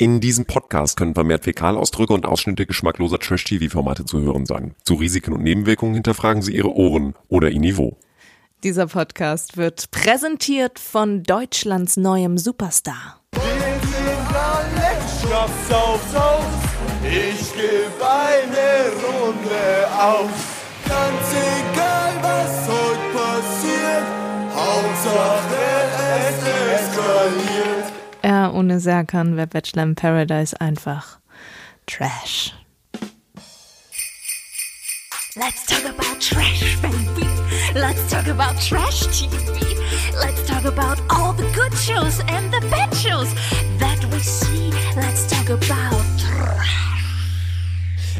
In diesem Podcast können vermehrt Fäkalausdrücke und Ausschnitte geschmackloser Trash-TV-Formate zu hören sein. Zu Risiken und Nebenwirkungen hinterfragen Sie Ihre Ohren oder Ihr Niveau. Dieser Podcast wird präsentiert von Deutschlands neuem Superstar. Ich geb eine Runde auf. Ganz egal, was heute passiert. Hauptsache es eskaliert. Ohne Serkan wäre Bachelor in Paradise einfach Trash. Let's talk about trash, baby. Let's talk about trash TV. Let's talk about all the good shows and the bad shows that we see. Let's talk about.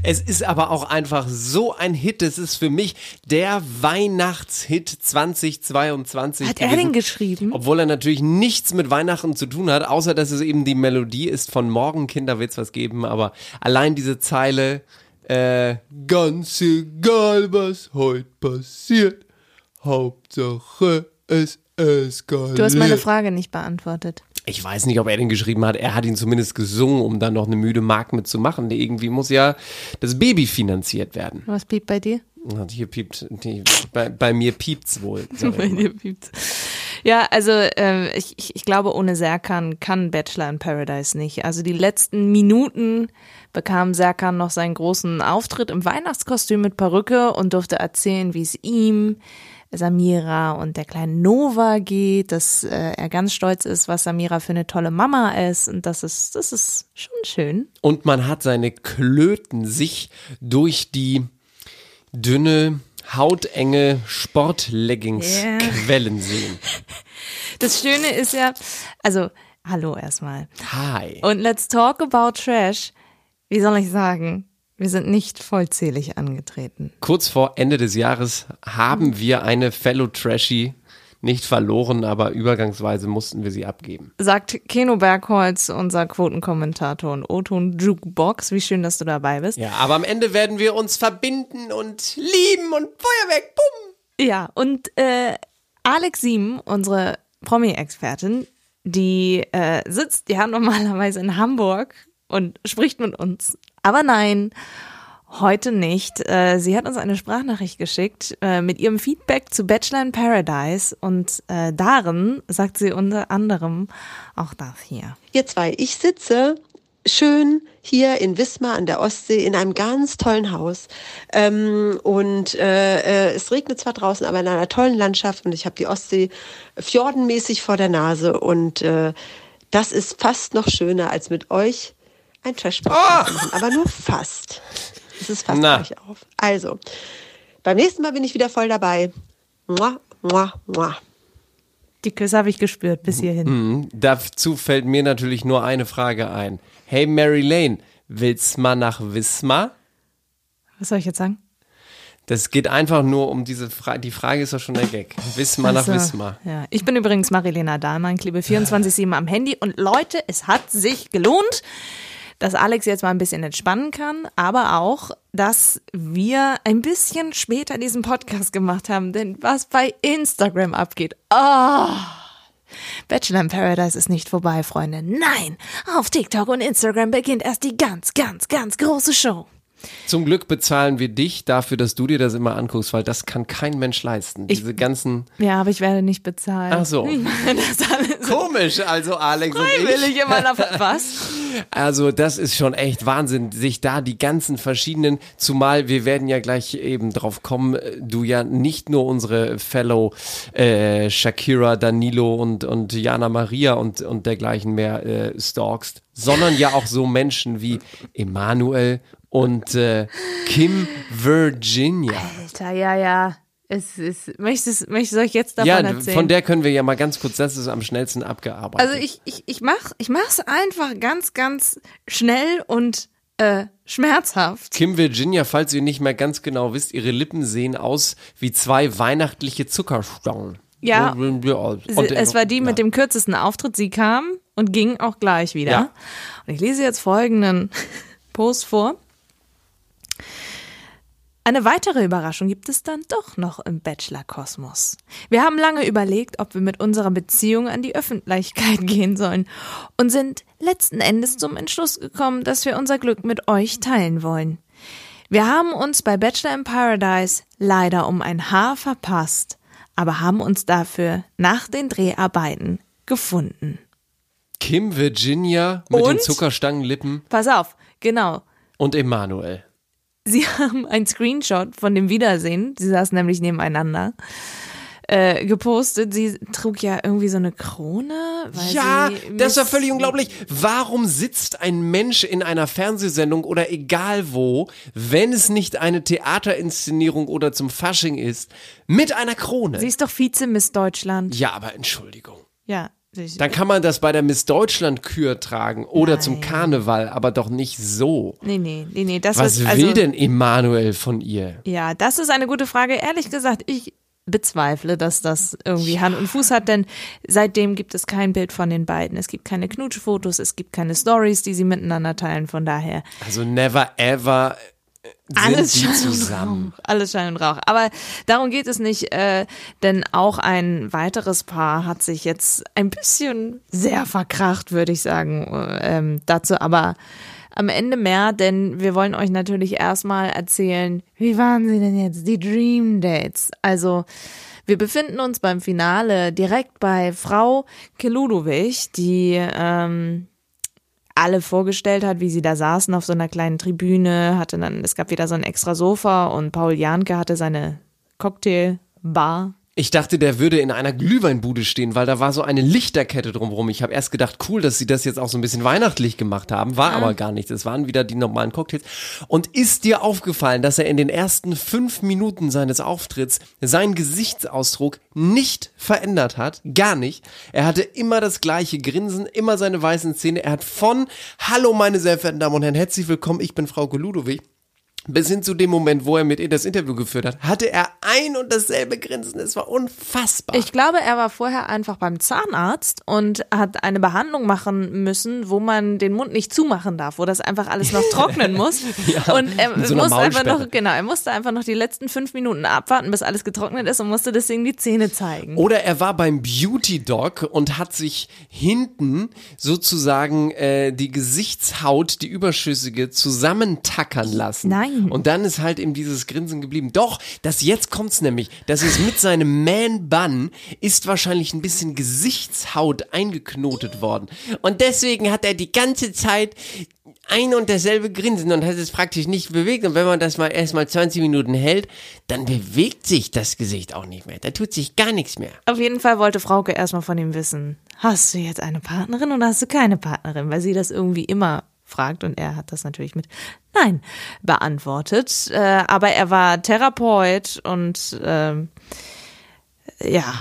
Es ist aber auch einfach so ein Hit. Es ist für mich der Weihnachtshit 2022. Hat er gewesen. den geschrieben? Obwohl er natürlich nichts mit Weihnachten zu tun hat, außer dass es eben die Melodie ist von Morgen Kinder wird's was geben. Aber allein diese Zeile, äh, ganz egal was heute passiert, Hauptsache es eskaliert. Du hast meine Frage nicht beantwortet. Ich weiß nicht, ob er den geschrieben hat. Er hat ihn zumindest gesungen, um dann noch eine müde Mark mitzumachen. Irgendwie muss ja das Baby finanziert werden. Was piept bei dir? Hier piept, die, bei, bei mir piept's wohl. Bei dir piept's. Ja, also äh, ich, ich, ich glaube, ohne Serkan kann Bachelor in Paradise nicht. Also die letzten Minuten bekam Serkan noch seinen großen Auftritt im Weihnachtskostüm mit Perücke und durfte erzählen, wie es ihm, Samira und der kleinen Nova geht, dass äh, er ganz stolz ist, was Samira für eine tolle Mama ist und das ist, das ist schon schön. Und man hat seine Klöten sich durch die dünne, hautenge Sportleggings Ja. quellen sehen. Das Schöne ist ja, also hallo erstmal. Hi. Und let's talk about trash. Wie soll ich sagen? Wir sind nicht vollzählig angetreten. Kurz vor Ende des Jahres haben wir eine Fellow Trashy nicht verloren, aber übergangsweise mussten wir sie abgeben. Sagt Keno Bergholz, unser Quotenkommentator und O-Ton Jukebox. Wie schön, dass du dabei bist. Ja, aber am Ende werden wir uns verbinden und lieben und Feuerwerk, bumm. Ja, und äh, Alex Sieben, unsere Promi-Expertin, die äh, sitzt ja normalerweise in Hamburg und spricht mit uns. Aber nein, heute nicht. Äh, sie hat uns eine Sprachnachricht geschickt äh, mit ihrem Feedback zu Bachelor in Paradise und äh, darin sagt sie unter anderem auch das hier. Ihr zwei, ich sitze schön hier in Wismar an der Ostsee in einem ganz tollen Haus. Ähm, und äh, äh, es regnet zwar draußen, aber in einer tollen Landschaft und ich habe die Ostsee fjordenmäßig vor der Nase und äh, das ist fast noch schöner als mit euch ein trash zu machen, aber nur fast. Es ist fast Na. euch auf. Also, beim nächsten Mal bin ich wieder voll dabei. Mua, mua, mua. Die Küsse habe ich gespürt bis hierhin. Dazu fällt mir natürlich nur eine Frage ein. Hey Mary Lane, willst mal nach Wismar? Was soll ich jetzt sagen? Das geht einfach nur um diese Frage. Die Frage ist doch schon der Gag. Wismar nach Also, Wismar. Ja. Ich bin übrigens Marilena Dahlmann, klebe 24-7 am Handy. Und Leute, es hat sich gelohnt, dass Alex jetzt mal ein bisschen entspannen kann, aber auch, dass wir ein bisschen später diesen Podcast gemacht haben. Denn was bei Instagram abgeht, ah. Bachelor in Paradise ist nicht vorbei, Freunde. Nein, auf TikTok und Instagram beginnt erst die ganz, ganz, ganz große Show. Zum Glück bezahlen wir dich dafür, dass du dir das immer anguckst, weil das kann kein Mensch leisten. Diese ganzen. Ja, aber ich werde nicht bezahlt. Ach so. Ich Komisch, also Alex und ich. freiwillig immer noch was. Also das ist schon echt Wahnsinn, sich da die ganzen verschiedenen, zumal wir werden ja gleich eben drauf kommen, äh, du ja nicht nur unsere Fellow äh, Shakira, Danilo und, und Jana Maria und, und dergleichen mehr äh, stalkst, sondern ja auch so Menschen wie Emanuel und äh, Kim Virginia. Alter, ja, ja. Es ist, möchtest, möchtest du euch jetzt davon Ja, erzählen? von der können wir ja mal ganz kurz, das ist am schnellsten abgearbeitet. also ich, ich, ich mach, ich mach's einfach ganz, ganz schnell und äh, schmerzhaft. Kim Virginia, falls ihr nicht mehr ganz genau wisst, ihre Lippen sehen aus wie zwei weihnachtliche Zuckerstangen. Ja. Und es war die ja. mit dem kürzesten Auftritt. Sie kam und ging auch gleich wieder. Ja. Und ich lese jetzt folgenden Post vor. Eine weitere Überraschung gibt es dann doch noch im Bachelor-Kosmos. Wir haben lange überlegt, ob wir mit unserer Beziehung an die Öffentlichkeit gehen sollen und sind letzten Endes zum Entschluss gekommen, dass wir unser Glück mit euch teilen wollen. Wir haben uns bei Bachelor in Paradise leider um ein Haar verpasst, aber haben uns dafür nach den Dreharbeiten gefunden. Kim Virginia mit den Und? Zuckerstangenlippen Pass auf, genau. und Emanuel. Sie haben ein Screenshot von dem Wiedersehen, sie saßen nämlich nebeneinander, äh, gepostet. Sie trug ja irgendwie so eine Krone. Ja, das war völlig unglaublich. Warum sitzt ein Mensch in einer Fernsehsendung oder egal wo, wenn es nicht eine Theaterinszenierung oder zum Fasching ist, mit einer Krone? Sie ist doch Vize-Miss Deutschland. ja, aber Entschuldigung. Ja. Dann kann man das bei der Miss Deutschland Kür tragen oder Nein. zum Karneval, aber doch nicht so. Nee, nee, nee, nee. Das Was ist, also, will denn Emanuel von ihr? Ja, das ist eine gute Frage. Ehrlich gesagt, ich bezweifle, dass das irgendwie Hand und Fuß hat, denn seitdem gibt es kein Bild von den beiden. Es gibt keine Knutschfotos, es gibt keine Stories, die sie miteinander teilen. Von daher Also never ever alles Schein zusammen. und Rauch. Alles Schein und Rauch. Aber darum geht es nicht, äh, denn auch ein weiteres Paar hat sich jetzt ein bisschen sehr verkracht, würde ich sagen. Äh, Ähm, dazu aber am Ende mehr, denn wir wollen euch natürlich erstmal erzählen, wie waren sie denn jetzt, die Dream Dates? Also, wir befinden uns beim Finale direkt bei Frau Keludovic, die ähm, alle vorgestellt hat, wie sie da saßen auf so einer kleinen Tribüne, hatte dann, es gab wieder so ein extra Sofa und Paul Janke hatte seine Cocktailbar. Ich dachte, der würde in einer Glühweinbude stehen, weil da war so eine Lichterkette drumherum. Ich habe erst gedacht, cool, dass sie das jetzt auch so ein bisschen weihnachtlich gemacht haben. War aber gar nicht. Es waren wieder die normalen Cocktails. Und ist dir aufgefallen, dass er in den ersten fünf Minuten seines Auftritts seinen Gesichtsausdruck nicht verändert hat? Gar nicht. Er hatte immer das gleiche Grinsen, immer seine weißen Zähne. Er hat von Hallo, meine sehr verehrten Damen und Herren, herzlich willkommen, ich bin Frau Ludowig bis hin zu dem Moment, wo er mit ihr das Interview geführt hat, hatte er ein und dasselbe Grinsen. Es war unfassbar. Ich glaube, er war vorher einfach beim Zahnarzt und hat eine Behandlung machen müssen, wo man den Mund nicht zumachen darf, wo das einfach alles noch trocknen muss. Ja, und er so musste einfach noch, genau, er musste einfach noch die letzten fünf Minuten abwarten, bis alles getrocknet ist und musste deswegen die Zähne zeigen. Oder er war beim Beauty Dog und hat sich hinten sozusagen äh, die Gesichtshaut, die überschüssige, zusammentackern lassen. Nein. Und dann ist halt eben dieses Grinsen geblieben. Doch, das jetzt kommt's nämlich. Das ist mit seinem Man-Bun ist wahrscheinlich ein bisschen Gesichtshaut eingeknotet worden. Und deswegen hat er die ganze Zeit ein und dasselbe Grinsen und hat es praktisch nicht bewegt. Und wenn man das mal erstmal 20 Minuten hält, dann bewegt sich das Gesicht auch nicht mehr. Da tut sich gar nichts mehr. Auf jeden Fall wollte Frauke erstmal von ihm wissen, hast du jetzt eine Partnerin oder hast du keine Partnerin? Weil sie das irgendwie immer fragt und er hat das natürlich mit Nein beantwortet. Äh, aber er war Therapeut und ähm, ja,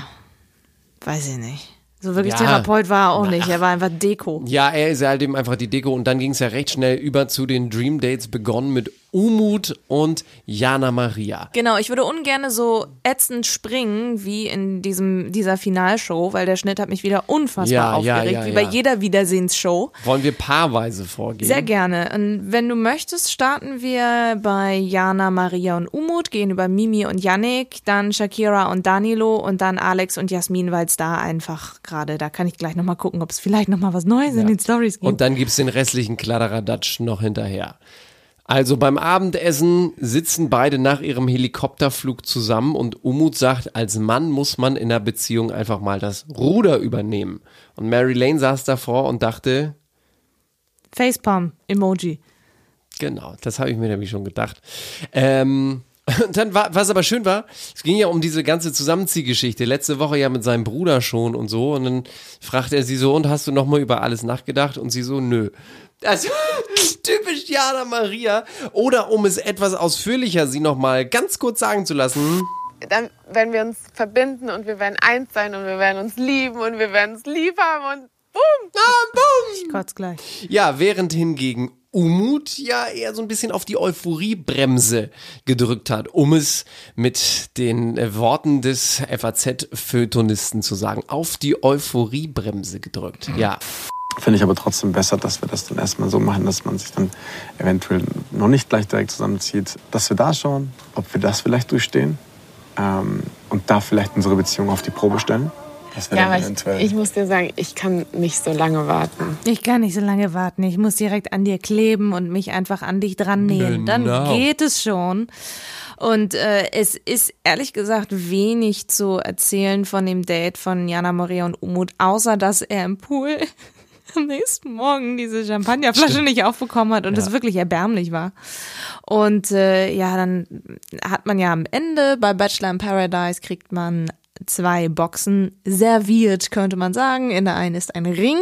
weiß ich nicht. So wirklich Ja. Therapeut war er auch nicht. Er war einfach Deko. Ja, er ist halt eben einfach die Deko und dann ging es ja recht schnell über zu den Dream Dates begonnen mit Umut und Jana Maria. Genau, ich würde ungern so ätzend springen wie in diesem, dieser Finalshow, weil der Schnitt hat mich wieder unfassbar Ja, ja, aufgeregt, ja, wie bei ja. jeder Wiedersehensshow. Wollen wir paarweise vorgehen? Sehr gerne. Und wenn du möchtest, starten wir bei Jana, Maria und Umut, gehen über Mimi und Yannick, dann Shakira und Danilo und dann Alex und Jasmin, weil es da einfach gerade, da kann ich gleich nochmal gucken, ob es vielleicht nochmal was Neues in den Stories gibt. Und dann gibt's den restlichen Kladderadatsch noch hinterher. Also beim Abendessen sitzen beide nach ihrem Helikopterflug zusammen und Umut sagt, als Mann muss man in der Beziehung einfach mal das Ruder übernehmen. Und Mary Lane saß davor und dachte, Facepalm, Emoji. Genau, das habe ich mir nämlich schon gedacht. Ähm, und dann war, was aber schön war, es ging ja um diese ganze Zusammenziehgeschichte. Letzte Woche ja mit seinem Bruder schon und so. Und dann fragt er sie so, und hast du nochmal über alles nachgedacht? Und sie so, nö. Also, typisch Jana Maria. Oder um es etwas ausführlicher sie nochmal ganz kurz sagen zu lassen. dann werden wir uns verbinden und wir werden eins sein und wir werden uns lieben und wir werden es lieb haben und boom. Ah, boom! Ich kotz gleich. Ja, während hingegen Umut ja eher so ein bisschen auf die Euphoriebremse gedrückt hat, um es mit den Worten des FAZ-Feuilletonisten zu sagen. Auf die Euphoriebremse gedrückt. Ja. Finde ich aber trotzdem besser, dass wir das dann erstmal so machen, dass man sich dann eventuell noch nicht gleich direkt zusammenzieht. Dass wir da schauen, ob wir das vielleicht durchstehen ähm, und da vielleicht unsere Beziehung auf die Probe stellen. Ja, aber ich, ich muss dir sagen, ich kann nicht so lange warten. Ich kann nicht so lange warten. Ich muss direkt an dir kleben und mich einfach an dich dran nähen. Dann Genau. geht es schon. Und äh, es ist ehrlich gesagt wenig zu erzählen von dem Date von Jana Maria und Umut, außer dass er im Pool am nächsten Morgen diese Champagnerflasche nicht aufbekommen hat und es wirklich erbärmlich war. Und äh, ja, dann hat man ja am Ende bei Bachelor in Paradise kriegt man zwei Boxen serviert, könnte man sagen. In der einen ist ein Ring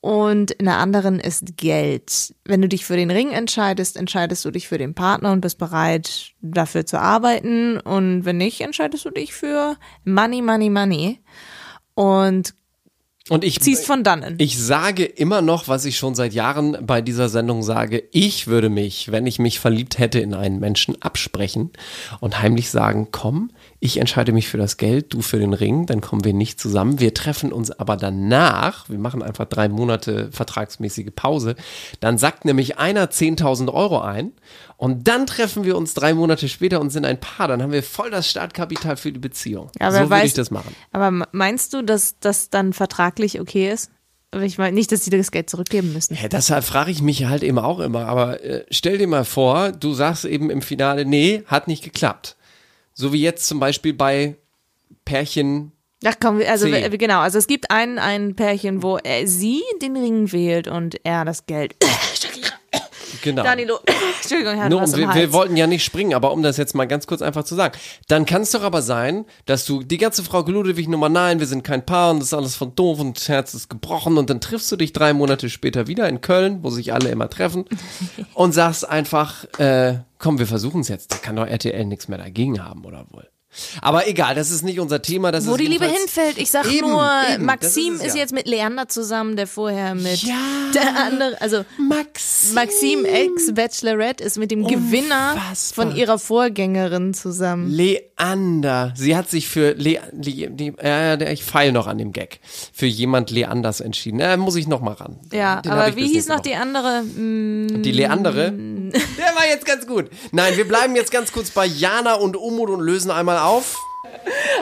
und in der anderen ist Geld. Wenn du dich für den Ring entscheidest, entscheidest du dich für den Partner und bist bereit, dafür zu arbeiten. Und wenn nicht, entscheidest du dich für Money, Money, Money. Und Und ich ziehst von dannen. Ich sage immer noch, was ich schon seit Jahren bei dieser Sendung sage. Ich würde mich, wenn ich mich verliebt hätte in einen Menschen, absprechen und heimlich sagen, komm, ich entscheide mich für das Geld, du für den Ring, dann kommen wir nicht zusammen. Wir treffen uns aber danach, wir machen einfach drei Monate vertragsmäßige Pause, dann sagt nämlich einer 10.000 Euro ein und dann treffen wir uns drei Monate später und sind ein Paar. Dann haben wir voll das Startkapital für die Beziehung. Ja, so würde ich das machen. Aber meinst du, dass das dann vertraglich okay ist? Aber Ich meine nicht, dass sie das Geld zurückgeben müssen. Ja, deshalb frage ich mich halt eben auch immer. Aber äh, stell dir mal vor, du sagst eben im Finale, nee, hat nicht geklappt. So wie jetzt zum Beispiel bei Pärchen. Ach komm, also C. genau, also es gibt ein, ein Pärchen, wo er, sie den Ring wählt und er das Geld. Genau. Danilo, Entschuldigung, er hat Nur, im wir, wir wollten ja nicht springen, aber um das jetzt mal ganz kurz einfach zu sagen, dann kann es doch aber sein, dass du die ganze Frau Ludwig Nummer, nein, wir sind kein Paar und das ist alles von doof und das Herz ist gebrochen und dann triffst du dich drei Monate später wieder in Köln, wo sich alle immer treffen und sagst einfach, äh, komm, wir versuchen es jetzt. Da kann doch RTL nichts mehr dagegen haben, oder wohl? Aber egal, das ist nicht unser Thema. Das Wo ist die Liebe hinfällt. Ich sag Eben, nur, eben, Maxim ist es ja. jetzt mit Leander zusammen, der vorher mit Ja. der andere, also Maxim. Maxim ex-Bachelorette ist mit dem Gewinner Unfassbar. von ihrer Vorgängerin zusammen. Leander. Sie hat sich für Le, Le, äh, ich feile noch an dem Gag. Für jemand Leanders entschieden. Äh, muss ich noch mal ran. Ja, Den aber wie hieß noch die andere? Mm. Die Leandere? Der war jetzt ganz gut. Nein, wir bleiben jetzt ganz kurz bei Jana und Umut und lösen einmal auf.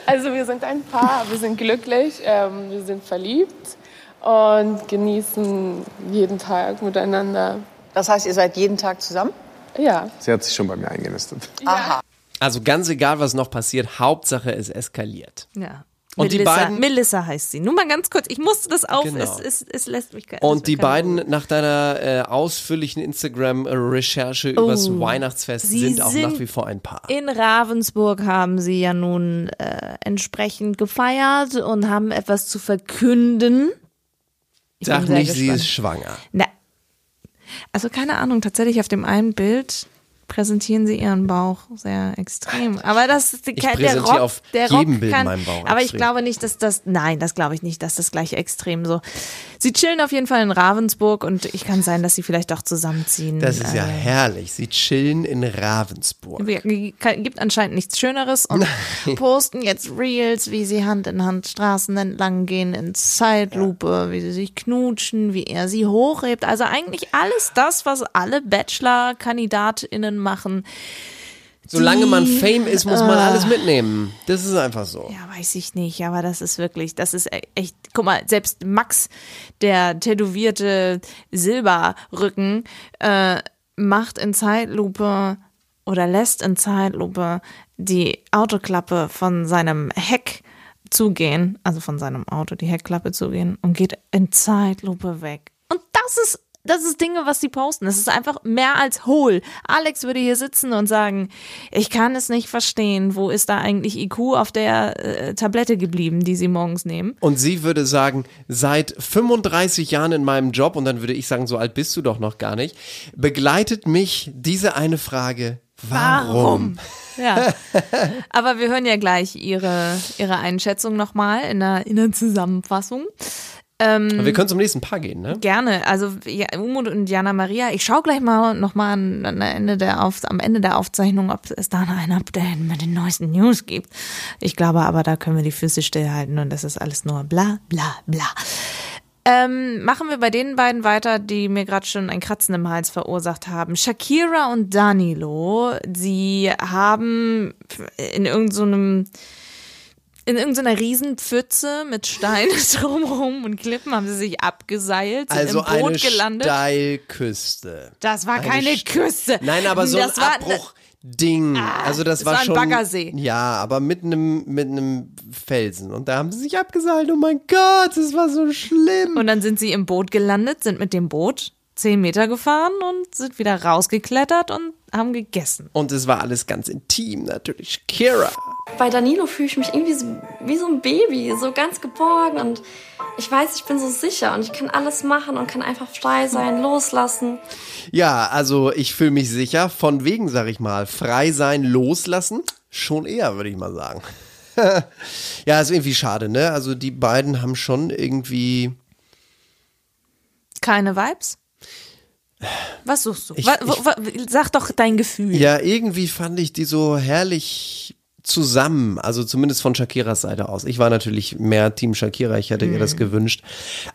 Also wir sind ein Paar, wir sind glücklich, ähm, wir sind verliebt und genießen jeden Tag miteinander. Das heißt, ihr seid jeden Tag zusammen? Ja, Sie hat sich schon bei mir eingenistet. Also ganz egal, was noch passiert, Hauptsache es eskaliert. Ja. Und die Melissa, beiden- Melissa heißt sie. Nur mal ganz kurz, ich musste das auf, Genau. es, es, es lässt mich keine- Und die mich keine beiden nach deiner äh, ausführlichen Instagram-Recherche übers Weihnachtsfest Oh, sie sind auch sind nach wie vor ein Paar. In Ravensburg haben sie ja nun äh, entsprechend gefeiert und haben etwas zu verkünden. Ich Sag nicht, sie gespannt. ist schwanger. Na, also keine Ahnung, tatsächlich auf dem einen Bild präsentieren sie ihren Bauch sehr extrem. Aber das ist Ich der präsentiere Rock, auf der jedem Rock Bild kann, meinen Bauch Aber ich extrem. glaube nicht, dass das, nein, das glaube ich nicht, dass das gleich extrem so. Sie chillen auf jeden Fall in Ravensburg und ich kann sein, dass sie vielleicht auch zusammenziehen. Das ist ja Äh, herrlich. Sie chillen in Ravensburg. Wir- gibt anscheinend nichts Schöneres und posten jetzt Reels, wie sie Hand in Hand Straßen entlang gehen in Zeitlupe, wie sie sich knutschen, wie er sie hochhebt. Also eigentlich alles das, was alle Bachelor-KandidatInnen machen. Solange Die- man Fame ist, muss man Ah. alles mitnehmen. Das ist einfach so. Ja, weiß ich nicht, aber das ist wirklich, das ist e- echt, guck mal, selbst Max, der tätowierte Silberrücken, äh, macht in Zeitlupe oder lässt in Zeitlupe die Autoklappe von seinem Heck zugehen, also von seinem Auto die Heckklappe zugehen und geht in Zeitlupe weg. Und das ist das ist Dinge, was sie posten. Das ist einfach mehr als hohl. Alex würde hier sitzen und sagen, ich kann es nicht verstehen. Wo ist da eigentlich IQ auf der äh, Tablette geblieben, die sie morgens nehmen? Und sie würde sagen, seit 35 Jahren in meinem Job, und dann würde ich sagen, so alt bist du doch noch gar nicht, begleitet mich diese eine Frage, warum? Ja. Aber wir hören ja gleich ihre, ihre Einschätzung nochmal in der, in der Zusammenfassung. Und wir können zum nächsten Paar gehen, ne? Gerne. Also ja, Umut und Jana Maria. Ich schaue gleich mal nochmal an, an der Ende der Auf, am Ende der Aufzeichnung, ob es da noch ein Update mit den neuesten News gibt. Ich glaube aber, da können wir die Füße stillhalten und das ist alles nur bla bla bla. Ähm, machen wir bei den beiden weiter, die mir gerade schon ein Kratzen im Hals verursacht haben. Shakira und Danilo, sie haben in irgendeinem in irgendeiner Riesenpfütze mit Steinen drumherum und Klippen haben sie sich abgeseilt, sind Also im Boot eine gelandet. Steilküste. Das war Eine keine St- Küste. Nein, aber so das ein war, Abbruchding. also das es war war ein schon Baggersee. Ja, aber mit einem mit einem Felsen und da haben sie sich abgeseilt. Oh mein Gott, das war so schlimm. Und dann sind sie im Boot gelandet, sind mit dem Boot zehn Meter gefahren und sind wieder rausgeklettert und haben gegessen. Und es war alles ganz intim natürlich. Kira. Bei Danilo fühle ich mich irgendwie so, wie so ein Baby, so ganz geborgen und ich weiß, ich bin so sicher und ich kann alles machen und kann einfach frei sein, loslassen. Ja, also ich fühle mich sicher. Von wegen, sag ich mal, frei sein, loslassen. Schon eher, würde ich mal sagen. ja, ist irgendwie schade, ne? Also die beiden haben schon irgendwie. Keine Vibes? Was suchst du? Ich- wa, wa, wa, sag doch dein Gefühl. Ja, irgendwie fand ich die so herrlich zusammen, also zumindest von Shakiras Seite aus. Ich war natürlich mehr Team Shakira, ich hätte ihr das gewünscht.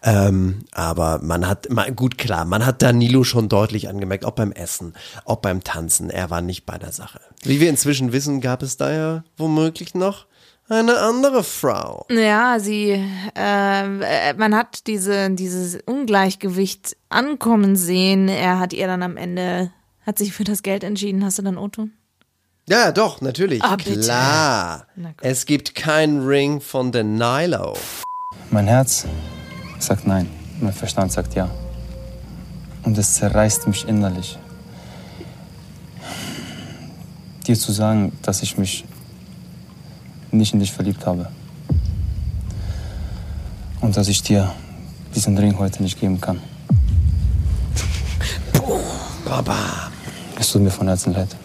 Ähm, aber man hat, man, gut klar, man hat Danilo schon deutlich angemerkt, auch beim Essen, auch beim Tanzen, er war nicht bei der Sache. Wie wir inzwischen wissen, gab es da ja womöglich noch eine andere Frau. Ja, sie, äh, äh, man hat diese, dieses Ungleichgewicht ankommen sehen. Er hat ihr dann am Ende, hat sich für das Geld entschieden. Hast du dann Otto? Ja, doch, natürlich. Ah. Klar. Es gibt keinen Ring von Danilo. Mein Herz sagt nein, mein Verstand sagt ja. Und es zerreißt mich innerlich. Dir zu sagen, dass ich mich nicht in dich verliebt habe. Und dass ich dir diesen Ring heute nicht geben kann. Baba. Es tut mir von Herzen leid.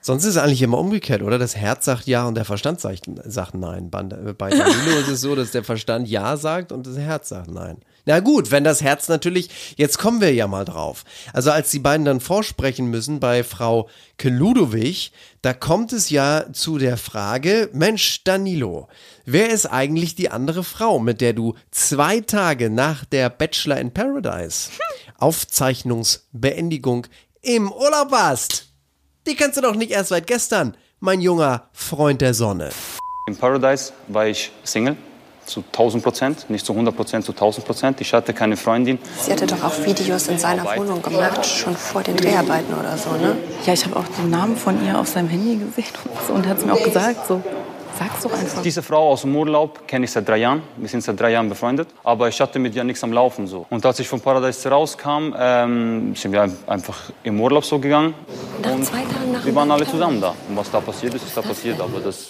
Sonst ist es eigentlich immer umgekehrt, oder? Das Herz sagt ja und der Verstand sagt, sagt nein. Bei bei Danilo ist es so, dass der Verstand ja sagt und das Herz sagt nein. Na gut, wenn das Herz natürlich, jetzt kommen wir ja mal drauf. Also als die beiden dann vorsprechen müssen bei Frau Keludowig, da kommt es ja zu der Frage, Mensch, Danilo, wer ist eigentlich die andere Frau, mit der du zwei Tage nach der Bachelor in Paradise Aufzeichnungsbeendigung im Urlaub warst? Die kannst du doch nicht erst seit gestern, mein junger Freund der Sonne. In Paradise war ich Single, zu 1000 Prozent, nicht zu 100 Prozent, zu 1000 Prozent. Ich hatte keine Freundin. Sie hatte doch auch Videos in seiner Wohnung gemacht, schon vor den Dreharbeiten oder so, ne? Ja, ich habe auch den Namen von ihr auf seinem Handy gesehen und, so, und hat es mir auch gesagt. So, sag's doch einfach. Diese Frau aus dem Urlaub kenne ich seit drei Jahren. Wir sind seit drei Jahren befreundet. Aber ich hatte mit ihr nichts am Laufen. So. Und als ich von Paradise rauskam, ähm, sind wir ein- einfach im Urlaub so gegangen. Nach zwei Tagen nach Wir waren alle zusammen da. Und was da passiert ist, ist da passiert. Aber das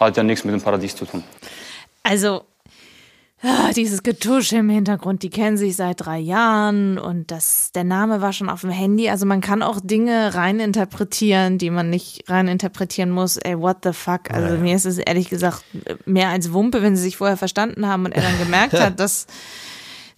hat ja nichts mit dem Paradies zu tun. Also, ah, dieses Getusche im Hintergrund, die kennen sich seit drei Jahren und das, der Name war schon auf dem Handy. Also man kann auch Dinge reininterpretieren, die man nicht reininterpretieren muss. Ey, what the fuck? Also mir ist es ehrlich gesagt mehr als Wumpe, wenn sie sich vorher verstanden haben und er dann gemerkt hat, dass,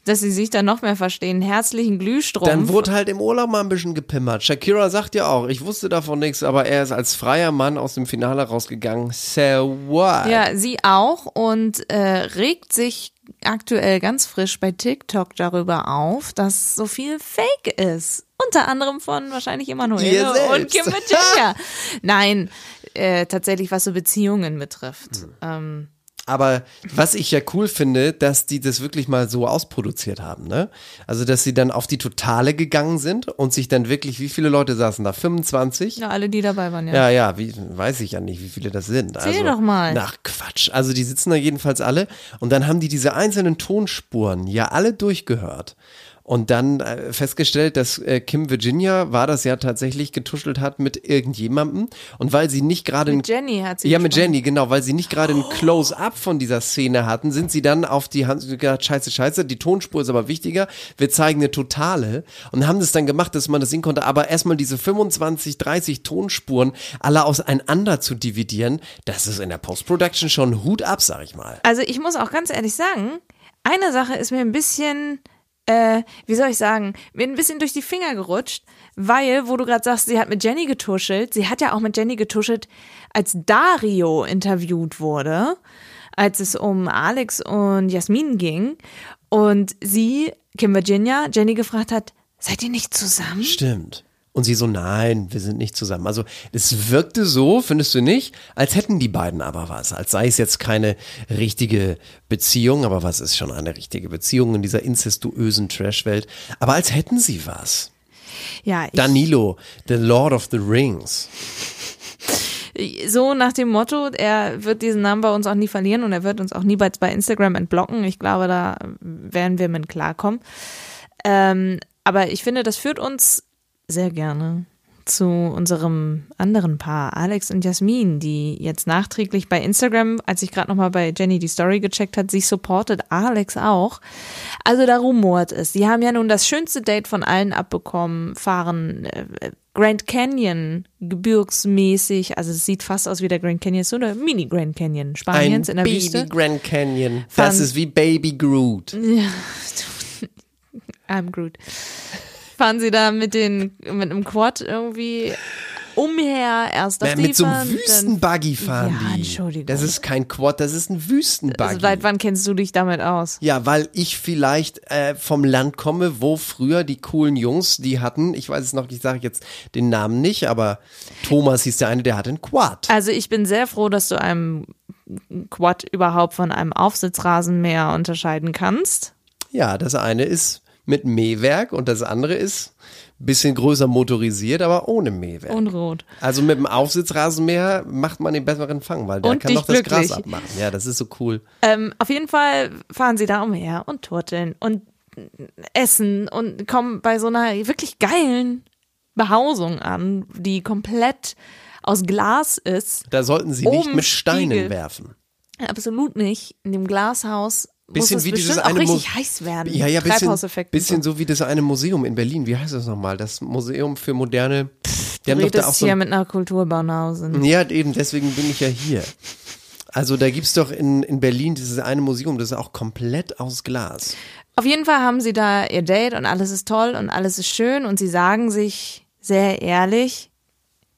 dass sie sich dann noch mehr verstehen. Herzlichen Glühstrumpf. Dann wurde halt im Urlaub mal ein bisschen gepimmert. Shakira sagt ja auch, ich wusste davon nichts, aber er ist als freier Mann aus dem Finale rausgegangen. So what? Ja, sie auch und äh, regt sich aktuell ganz frisch bei TikTok darüber auf, dass so viel Fake ist. Unter anderem von wahrscheinlich Emanuele und. Kim Virginia. Nein, äh, tatsächlich, was so Beziehungen betrifft. Hm. Ähm, Aber was ich ja cool finde, dass die das wirklich mal so ausproduziert haben, ne? Also, dass sie dann auf die Totale gegangen sind und sich dann wirklich, wie viele Leute saßen da? 25? ja, alle, die dabei waren, ja. Ja, ja, wie, weiß ich ja nicht, wie viele das sind. Zähl doch mal. Ach, Quatsch. Also die sitzen da jedenfalls alle und dann haben die diese einzelnen Tonspuren ja alle durchgehört. Und dann äh, festgestellt, dass äh, Kim Virginia war das ja tatsächlich getuschelt hat mit irgendjemandem. Und weil sie nicht gerade Mit Jenny hat sie ja, mit. Jenny, genau, weil sie nicht gerade ein Close-up von dieser Szene hatten, sind sie dann auf die Hand gesagt, scheiße, scheiße, die Tonspur ist aber wichtiger, wir zeigen eine Totale und haben das dann gemacht, dass man das sehen konnte, aber erstmal diese 25, 30 Tonspuren alle auseinander zu dividieren, das ist in der Post-Production schon Hut ab, sag ich mal. Also ich muss auch ganz ehrlich sagen, eine Sache ist mir ein bisschen, äh, wie soll ich sagen, mir ein bisschen durch die Finger gerutscht, weil, wo du gerade sagst, sie hat mit Jenny getuschelt, sie hat ja auch mit Jenny getuschelt, als Dario interviewt wurde. als es um Alex und Jasmin ging und sie, Kim Virginia, Jenny gefragt hat, seid ihr nicht zusammen? Stimmt. Und sie so, nein, wir sind nicht zusammen. Also es wirkte so, findest du nicht, als hätten die beiden aber was. Als sei es jetzt keine richtige Beziehung, aber was ist schon eine richtige Beziehung in dieser incestuösen Trash-Welt? Aber als hätten sie was. Ja, ich, Danilo, the Lord of the Rings. so nach dem Motto, er wird diesen Namen bei uns auch nie verlieren und er wird uns auch nie bei, bei Instagram entblocken. Ich glaube, da werden wir mit klarkommen. Ähm, aber ich finde, das führt uns sehr gerne zu unserem anderen Paar, Alex und Jasmin, die jetzt nachträglich bei Instagram, als ich gerade nochmal bei Jenny die Story gecheckt hat, sie supportet Alex auch. Also da rumort es. Sie haben ja nun das schönste Date von allen abbekommen, fahren äh, Grand Canyon gebirgsmäßig, also es sieht fast aus wie der Grand Canyon, so eine Mini Grand Canyon Spaniens Ein in der Baby Wüste. Grand Canyon. Fahren- Das ist wie Baby Groot. Ja, I'm Groot. Fahren sie da mit den mit einem Quad irgendwie umher, erst auf die mit so einem Wüstenbuggy fahren Ja, die. Entschuldigung. Das ist kein Quad, das ist ein Wüstenbuggy. Also, seit wann kennst du dich damit aus? Ja, weil ich vielleicht äh, vom Land komme, wo früher die coolen Jungs, die hatten, ich weiß es noch, ich sage jetzt den Namen nicht, aber Thomas hieß der eine, der hatte einen Quad. Also ich bin sehr froh, dass du einem Quad überhaupt von einem Aufsitzrasenmäher unterscheiden kannst. Ja, das eine ist mit Mähwerk und das andere ist ein bisschen größer motorisiert, aber ohne Mähwerk. Und rot. Also mit dem Aufsitzrasenmäher macht man den besseren Fang, weil der Und kann noch das glücklich. Gras abmachen. Ja, das ist so cool. Ähm, auf jeden Fall fahren sie da umher und turteln und essen und kommen bei so einer wirklich geilen Behausung an, die komplett aus Glas ist. Da sollten sie nicht mit Steinen Spiegel. werfen. Absolut nicht. In dem Glashaus Bisschen es wie dieses bestimmt auch eine richtig heiß werden. Ja, ja, bisschen, bisschen so wie das eine Museum in Berlin. Wie heißt das nochmal? Das Museum für moderne. Die haben doch da auch so. hier mit einer Kulturbanausen. Ja, eben, deswegen bin ich ja hier. Also da gibt's doch in, in Berlin dieses eine Museum, das ist auch komplett aus Glas. Auf jeden Fall haben sie da ihr Date und alles ist toll und alles ist schön und sie sagen sich sehr ehrlich,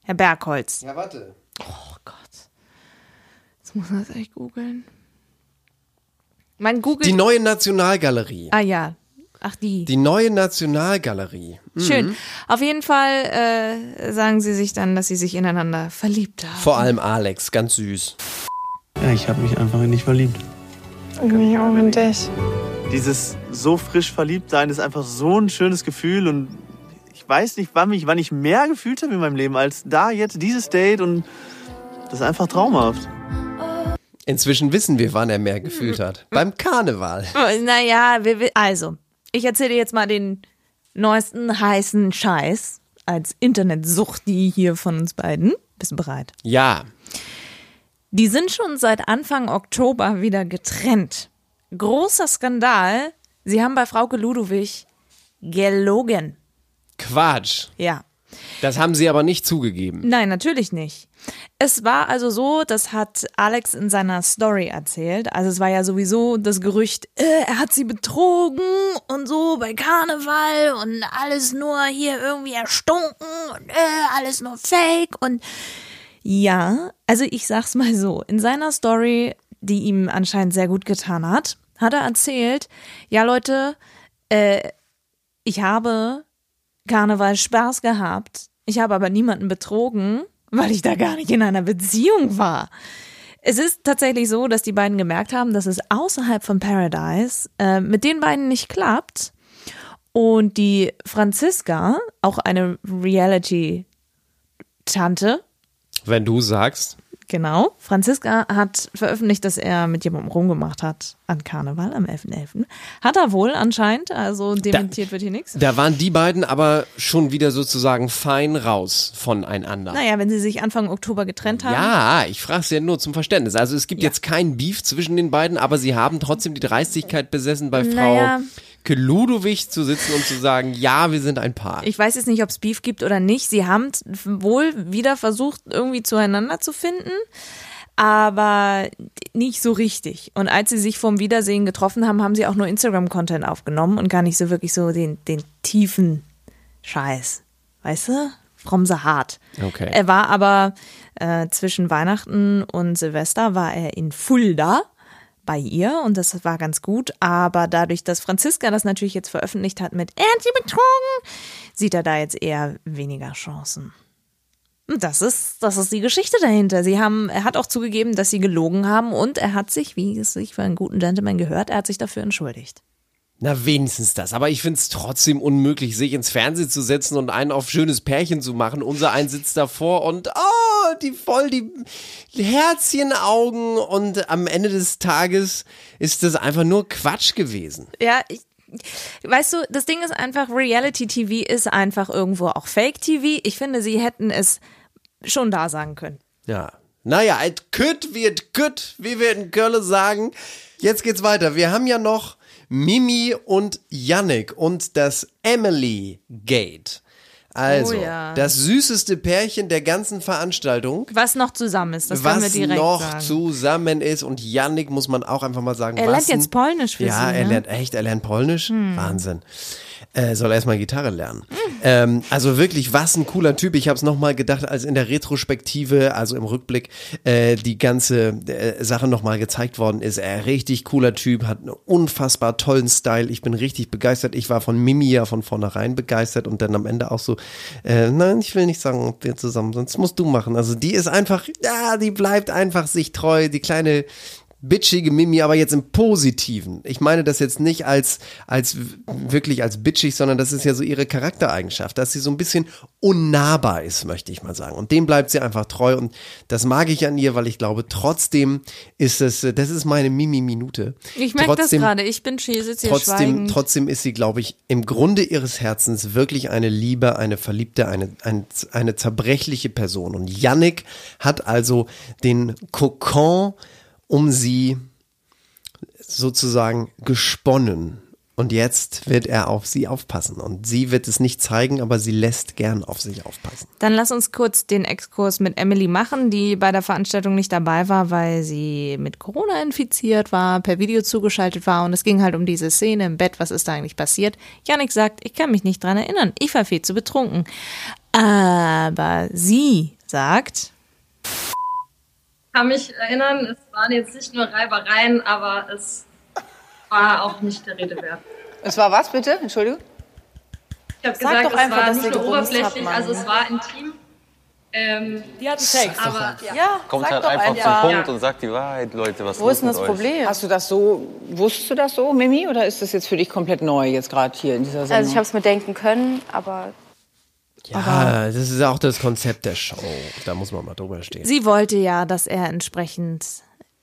Herr Bergholz. Ja, warte. Jetzt muss man das echt googeln. Mein Google. Die neue Nationalgalerie. ah ja. Ach die. Die neue Nationalgalerie. Mhm. Schön. Auf jeden Fall äh, sagen sie sich dann, dass sie sich ineinander verliebt haben. Vor allem Alex, ganz süß. Ja, ich habe mich einfach in dich verliebt. Ich mich auch in dich. Dieses so frisch verliebt sein ist einfach so ein schönes Gefühl und ich weiß nicht, wann, mich, wann ich mehr gefühlt habe in meinem Leben als da jetzt dieses Date und das ist einfach traumhaft. Inzwischen wissen wir, wann er mehr gefühlt hat. Beim Karneval. Naja, wir, also, ich erzähle dir jetzt mal den neuesten heißen Scheiß als Internetsucht, die hier von uns beiden. Bist du bereit? Ja. Die sind schon seit Anfang Oktober wieder getrennt. Großer Skandal. Sie haben bei Frauke Ludowig gelogen. Quatsch. Ja. Das haben sie aber nicht zugegeben. Nein, natürlich nicht. Es war also so, das hat Alex in seiner Story erzählt. Also es war ja sowieso das Gerücht, äh, er hat sie betrogen und so bei Karneval und alles nur hier irgendwie erstunken und äh, alles nur Fake und ja, also ich sag's mal so, in seiner Story, die ihm anscheinend sehr gut getan hat, hat er erzählt, ja Leute, äh, ich habe Karneval Spaß gehabt. Ich habe aber niemanden betrogen, weil ich da gar nicht in einer Beziehung war. Es ist tatsächlich so, dass die beiden gemerkt haben, dass es außerhalb von Paradise äh, mit den beiden nicht klappt. Und die Franziska, auch eine Reality-Tante, Wenn du sagst. Genau. Franziska hat veröffentlicht, dass er mit jemandem rumgemacht hat an Karneval am 11.11. Hat er wohl anscheinend, also dementiert wird hier nichts. Da waren die beiden aber schon wieder sozusagen fein raus voneinander. Naja, wenn sie sich Anfang Oktober getrennt haben. Ja, ich frage es ja nur zum Verständnis. Also es gibt jetzt kein Beef zwischen den beiden, aber sie haben trotzdem die Dreistigkeit besessen, bei Frau Naja. Ludowig zu sitzen und zu sagen, ja, wir sind ein Paar. Ich weiß jetzt nicht, ob es Beef gibt oder nicht. Sie haben wohl wieder versucht, irgendwie zueinander zu finden, aber nicht so richtig. Und als sie sich vorm Wiedersehen getroffen haben, haben sie auch nur Instagram-Content aufgenommen und gar nicht so wirklich so den, den tiefen Scheiß. Weißt du? From the heart. Okay. Er war aber äh, zwischen Weihnachten und Silvester war er in Fulda bei ihr und das war ganz gut. Aber dadurch, dass Franziska das natürlich jetzt veröffentlicht hat mit Er hat sie betrogen, sieht er da jetzt eher weniger Chancen. Das ist, das ist die Geschichte dahinter. Sie haben, er hat auch zugegeben, dass sie gelogen haben und er hat sich, wie es sich für einen guten Gentleman gehört, er hat sich dafür entschuldigt. Na, wenigstens das. Aber ich find's trotzdem unmöglich, sich ins Fernsehen zu setzen und einen auf schönes Pärchen zu machen. Unser ein sitzt davor und oh, die voll die Herzchenaugen und am Ende des Tages ist das einfach nur Quatsch gewesen. Ja, ich, weißt du, das Ding ist einfach, Reality TV ist einfach irgendwo auch Fake TV. Ich finde, sie hätten es schon da sagen können. Ja. Naja, et kütt wird kütt, wie wir in Köln sagen. Jetzt geht's weiter. Wir haben ja noch Mimi und Yannick und das Emily Gate. Also, Oh ja. das süßeste Pärchen der ganzen Veranstaltung. Was noch zusammen ist, das können wir was direkt noch sagen. zusammen ist und Yannick muss man auch einfach mal sagen. Er was lernt jetzt Polnisch für Ja, sie, er ne? lernt echt, er lernt Polnisch. Hm. Wahnsinn. Äh, soll erstmal Gitarre lernen. Hm. Ähm, also wirklich, was ein cooler Typ. Ich habe es nochmal gedacht, als in der Retrospektive, also im Rückblick, äh, die ganze äh, Sache nochmal gezeigt worden ist. Er richtig cooler Typ, hat einen unfassbar tollen Style. Ich bin richtig begeistert. Ich war von Mimi ja von vornherein begeistert und dann am Ende auch so, äh, nein, ich will nicht sagen, ob wir zusammen sind. Das musst du machen. Also die ist einfach, ja, die bleibt einfach sich treu. Die kleine bitchige Mimi, aber jetzt im Positiven. Ich meine das jetzt nicht als, als wirklich als bitchig, sondern das ist ja so ihre Charaktereigenschaft, dass sie so ein bisschen unnahbar ist, möchte ich mal sagen. Und dem bleibt sie einfach treu und das mag ich an ihr, weil ich glaube, trotzdem ist es, das ist meine Mimi-Minute. Ich merke das gerade. Ich bin schier, sitze hier Trotzdem, schweigend. trotzdem ist sie, glaube ich, im Grunde ihres Herzens wirklich eine Liebe, eine Verliebte, eine, eine, eine zerbrechliche Person. Und Yannick hat also den Kokon um sie sozusagen gesponnen. Und jetzt wird er auf sie aufpassen. Und sie wird es nicht zeigen, aber sie lässt gern auf sich aufpassen. Dann lass uns kurz den Exkurs mit Emily machen, die bei der Veranstaltung nicht dabei war, weil sie mit Corona infiziert war, per Video zugeschaltet war und es ging halt um diese Szene im Bett, was ist da eigentlich passiert. Janik sagt, ich kann mich nicht dran erinnern, ich war viel zu betrunken. Aber sie sagt, kann mich erinnern, es waren jetzt nicht nur Reibereien, aber es war auch nicht der Rede wert. Es war was bitte? Entschuldigung. Ich habe Sag gesagt, doch es einfach, war dass nicht nur oberflächlich, habt, Mann. also es war intim. Ähm, die hatten Sex. aber Ja, Kommt sag halt doch einfach einfach. zum Punkt und sagt die Wahrheit, Leute, was Wo ist denn das euch? Problem? Hast du das so, wusstest du das so, Mimi, oder ist das jetzt für dich komplett neu jetzt gerade hier in dieser Sendung? Also ich habe es mir denken können, aber Ja, das ist auch das Konzept der Show. Da muss man mal drüber stehen. sie wollte ja, dass er entsprechend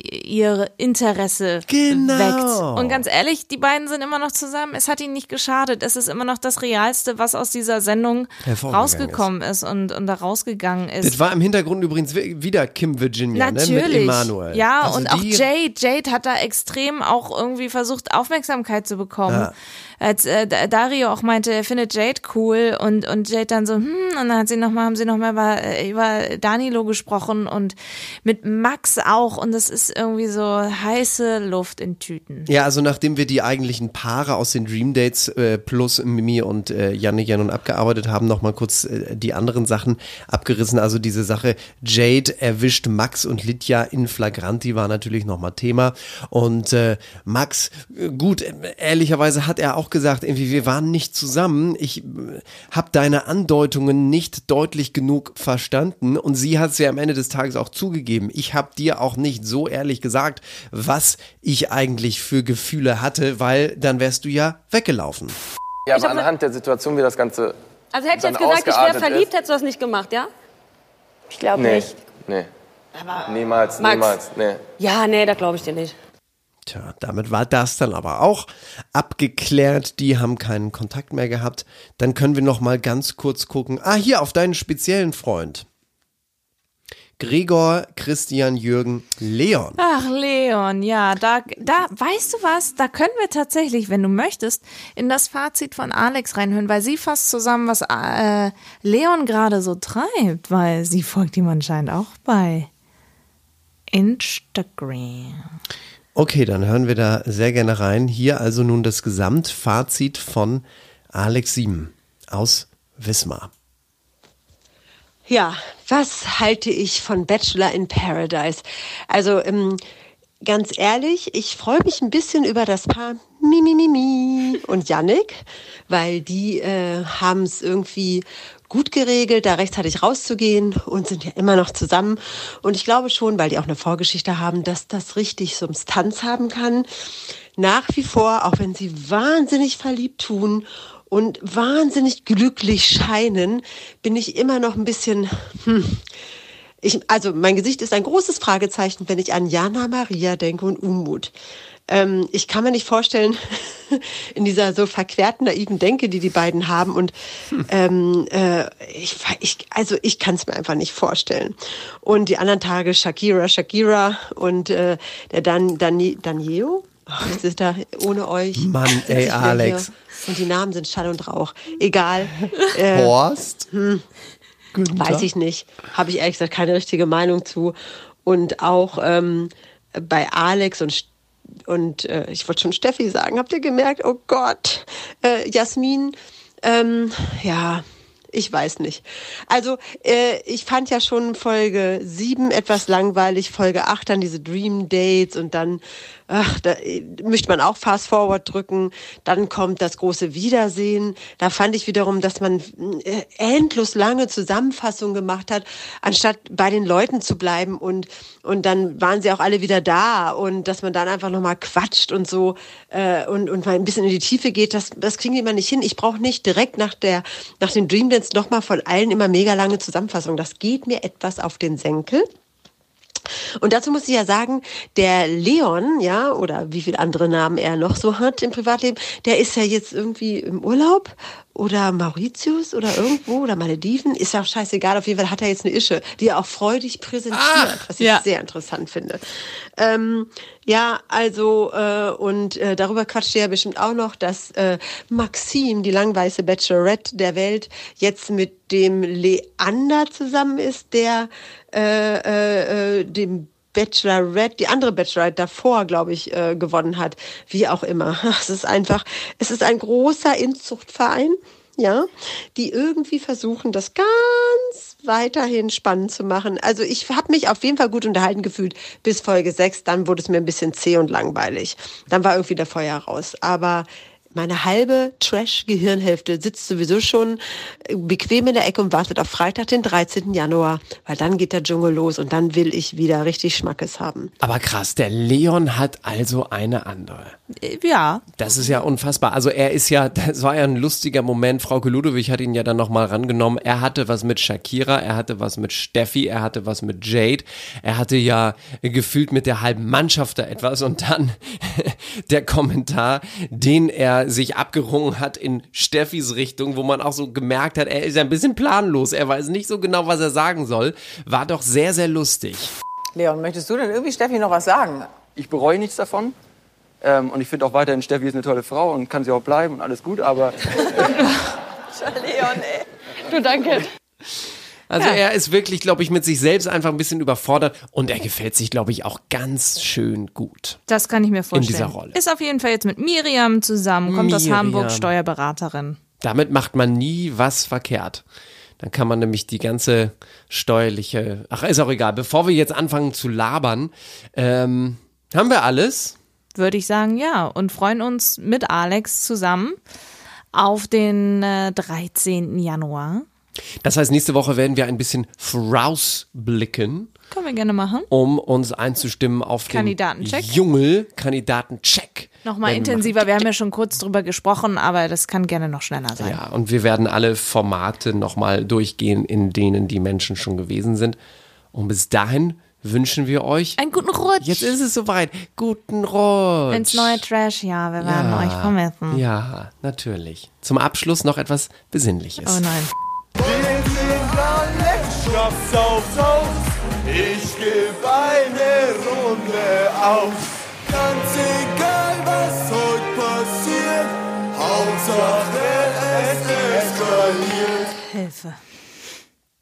ihr Interesse Genau. weckt. Und ganz ehrlich, die beiden sind immer noch zusammen. Es hat ihnen nicht geschadet. Es ist immer noch das Realste, was aus dieser Sendung rausgekommen ist. und, und da rausgegangen ist. Das war im Hintergrund übrigens wi- wieder Kim Virginia, ne? Mit Natürlich. Emanuel. Ja, Also und auch Jade. Jade hat da extrem auch irgendwie versucht, Aufmerksamkeit zu bekommen. Ja. Als äh, Da- Dario auch meinte, er findet Jade cool und, und Jade dann so, hm, und dann hat sie noch mal, haben sie nochmal über, äh, über Danilo gesprochen und mit Max auch und das ist irgendwie so heiße Luft in Tüten. Ja, also nachdem wir die eigentlichen Paare aus den Dream Dates äh, plus Mimi und äh, Yannick ja nun abgearbeitet haben, nochmal kurz äh, die anderen Sachen abgerissen. Also diese Sache, Jade erwischt Max und Lydia in Flagranti war natürlich nochmal Thema. Und äh, Max, äh, gut, ehrlicherweise hat er auch gesagt, irgendwie, wir waren nicht zusammen. Ich äh, habe deine Andeutungen nicht deutlich genug verstanden. Und sie hat es ja am Ende des Tages auch zugegeben. Ich habe dir auch nicht so ehrlich gesagt, was ich eigentlich für Gefühle hatte, weil dann wärst du ja weggelaufen. Ja, aber anhand der Situation, wie das Ganze. Also hätte ich jetzt gesagt, ich wäre verliebt, hättest du das nicht gemacht, ja? ich glaube Nee, nicht. nee. Niemals, Max. niemals, nee. Ja, nee, da glaube ich dir nicht. Tja, damit war das dann aber auch abgeklärt. Die haben keinen Kontakt mehr gehabt. Dann können wir noch mal ganz kurz gucken. Ah, hier auf deinen speziellen Freund. Gregor, Christian, Jürgen, Leon. Ach, Leon, ja, da, da, weißt du was, da können wir tatsächlich, wenn du möchtest, in das Fazit von Alex reinhören, weil sie fasst zusammen, was äh, Leon gerade so treibt, weil sie folgt ihm anscheinend auch bei Instagram. Okay, dann hören wir da sehr gerne rein. Hier also nun das Gesamtfazit von Alex Sieben aus Wismar. Ja, was halte ich von Bachelor in Paradise? Also, ähm, ganz ehrlich, ich freue mich ein bisschen über das Paar Mimi Mimi und Yannick, weil die äh, haben es irgendwie gut geregelt, da rechtzeitig rauszugehen und sind ja immer noch zusammen. Und ich glaube schon, weil die auch eine Vorgeschichte haben, dass das richtig Substanz haben kann. Nach wie vor, auch wenn sie wahnsinnig verliebt tun und wahnsinnig glücklich scheinen, bin ich immer noch ein bisschen, hm, ich, also mein Gesicht ist ein großes Fragezeichen, wenn ich an Jana Maria denke und Umut. Ähm, ich kann mir nicht vorstellen, in dieser so verquerten, naiven Denke, die die beiden haben. Und ähm, äh, ich, ich, also ich kann es mir einfach nicht vorstellen. Und die anderen Tage Shakira, Shakira und äh, der Dan, Dani, Daniel. Er ohne euch. Mann, ey, Alex. Und die Namen sind Schall und Rauch. Egal. Äh, Horst? Hm, weiß ich nicht. Habe ich ehrlich gesagt keine richtige Meinung zu. Und auch ähm, bei Alex und und äh, ich wollte schon Steffi sagen, habt ihr gemerkt? Oh Gott, äh, Jasmin, ähm, ja, ich weiß nicht. Also äh, ich fand ja schon Folge 7 etwas langweilig, Folge 8 dann diese Dream Dates und dann ach, da äh, möchte man auch Fast Forward drücken. Dann kommt das große Wiedersehen. Da fand ich wiederum, dass man äh, endlos lange Zusammenfassungen gemacht hat, anstatt bei den Leuten zu bleiben und und dann waren sie auch alle wieder da und dass man dann einfach nochmal quatscht und so äh, und, und mal ein bisschen in die Tiefe geht, das, das kriegen die immer nicht hin. Ich brauche nicht direkt nach der nach dem Dream Dance nochmal von allen immer mega lange Zusammenfassungen. Das geht mir etwas auf den Senkel. Und dazu muss ich ja sagen, der Leon, ja, oder wie viele andere Namen er noch so hat im Privatleben, der ist ja jetzt irgendwie im Urlaub oder Mauritius oder irgendwo oder Malediven, ist ja auch scheißegal. Auf jeden Fall hat er jetzt eine Ische, die er auch freudig präsentiert, was ich ja. sehr interessant finde. Ähm, ja, also äh, und äh, darüber quatscht ihr ja bestimmt auch noch, dass äh, Maxim, die langweiße Bachelorette der Welt, jetzt mit dem Leander zusammen ist, der äh, äh, äh, dem Bachelorette, die andere Bachelorette davor, glaube ich, äh, gewonnen hat. Wie auch immer. Es ist einfach, es ist ein großer Inzuchtverein, ja, die irgendwie versuchen, das ganz weiterhin spannend zu machen. Also ich habe mich auf jeden Fall gut unterhalten gefühlt bis Folge 6, dann wurde es mir ein bisschen zäh und langweilig. Dann war irgendwie der Feuer raus. Aber meine halbe Trash-Gehirnhälfte sitzt sowieso schon bequem in der Ecke und wartet auf Freitag, den 13. Januar, weil dann geht der Dschungel los und dann will ich wieder richtig Schmackes haben. Aber krass, der Leon hat also eine andere. Ja. Das ist ja unfassbar. Also er ist ja, das war ja ein lustiger Moment. Frau Ludowig hat ihn ja dann nochmal rangenommen. Er hatte was mit Shakira, er hatte was mit Steffi, er hatte was mit Jade. Er hatte ja gefühlt mit der halben Mannschaft da etwas. Und dann der Kommentar, den er sich abgerungen hat in Steffis Richtung, wo man auch so gemerkt hat, er ist ein bisschen planlos. Er weiß nicht so genau, was er sagen soll. War doch sehr, sehr lustig. Leon, möchtest du denn irgendwie Steffi noch was sagen? Ich bereue nichts davon. Ähm, und ich finde auch weiterhin, Steffi ist eine tolle Frau und kann sie auch bleiben und alles gut, aber Leon, ey. Du, danke. Also Ja. er ist wirklich, glaube ich, mit sich selbst einfach ein bisschen überfordert und er gefällt sich, glaube ich, auch ganz schön gut. Das kann ich mir vorstellen. dieser Rolle. Ist auf jeden Fall jetzt mit Miriam zusammen, kommt aus Miriam. Hamburg, Steuerberaterin. Damit macht man nie was verkehrt. Dann kann man nämlich die ganze steuerliche, ach ist auch egal. Bevor wir jetzt anfangen zu labern, ähm, haben wir alles? Würde ich sagen, ja. Und freuen uns mit Alex zusammen auf den äh, 13. Januar. Das heißt, nächste Woche werden wir ein bisschen vorausblicken, Können wir gerne machen. um uns einzustimmen auf den Kandidatencheck. Dschungel Kandidatencheck. Nochmal wir intensiver. Wir haben ja schon kurz drüber gesprochen, aber das kann gerne noch schneller sein. Ja, und wir werden alle Formate nochmal durchgehen, in denen die Menschen schon gewesen sind. Und bis dahin wünschen wir euch. Einen guten Rutsch. Jetzt ist es soweit. Guten Rutsch. Ins neue Trash, ja, wir werden euch vermissen. Ja, natürlich. Zum Abschluss noch etwas Besinnliches. Oh nein. Wir sind alle Schnaps aufs Haus. Ich geb eine Runde auf. Ganz egal, was heute passiert. Hauptsache es eskaliert. Hilfe.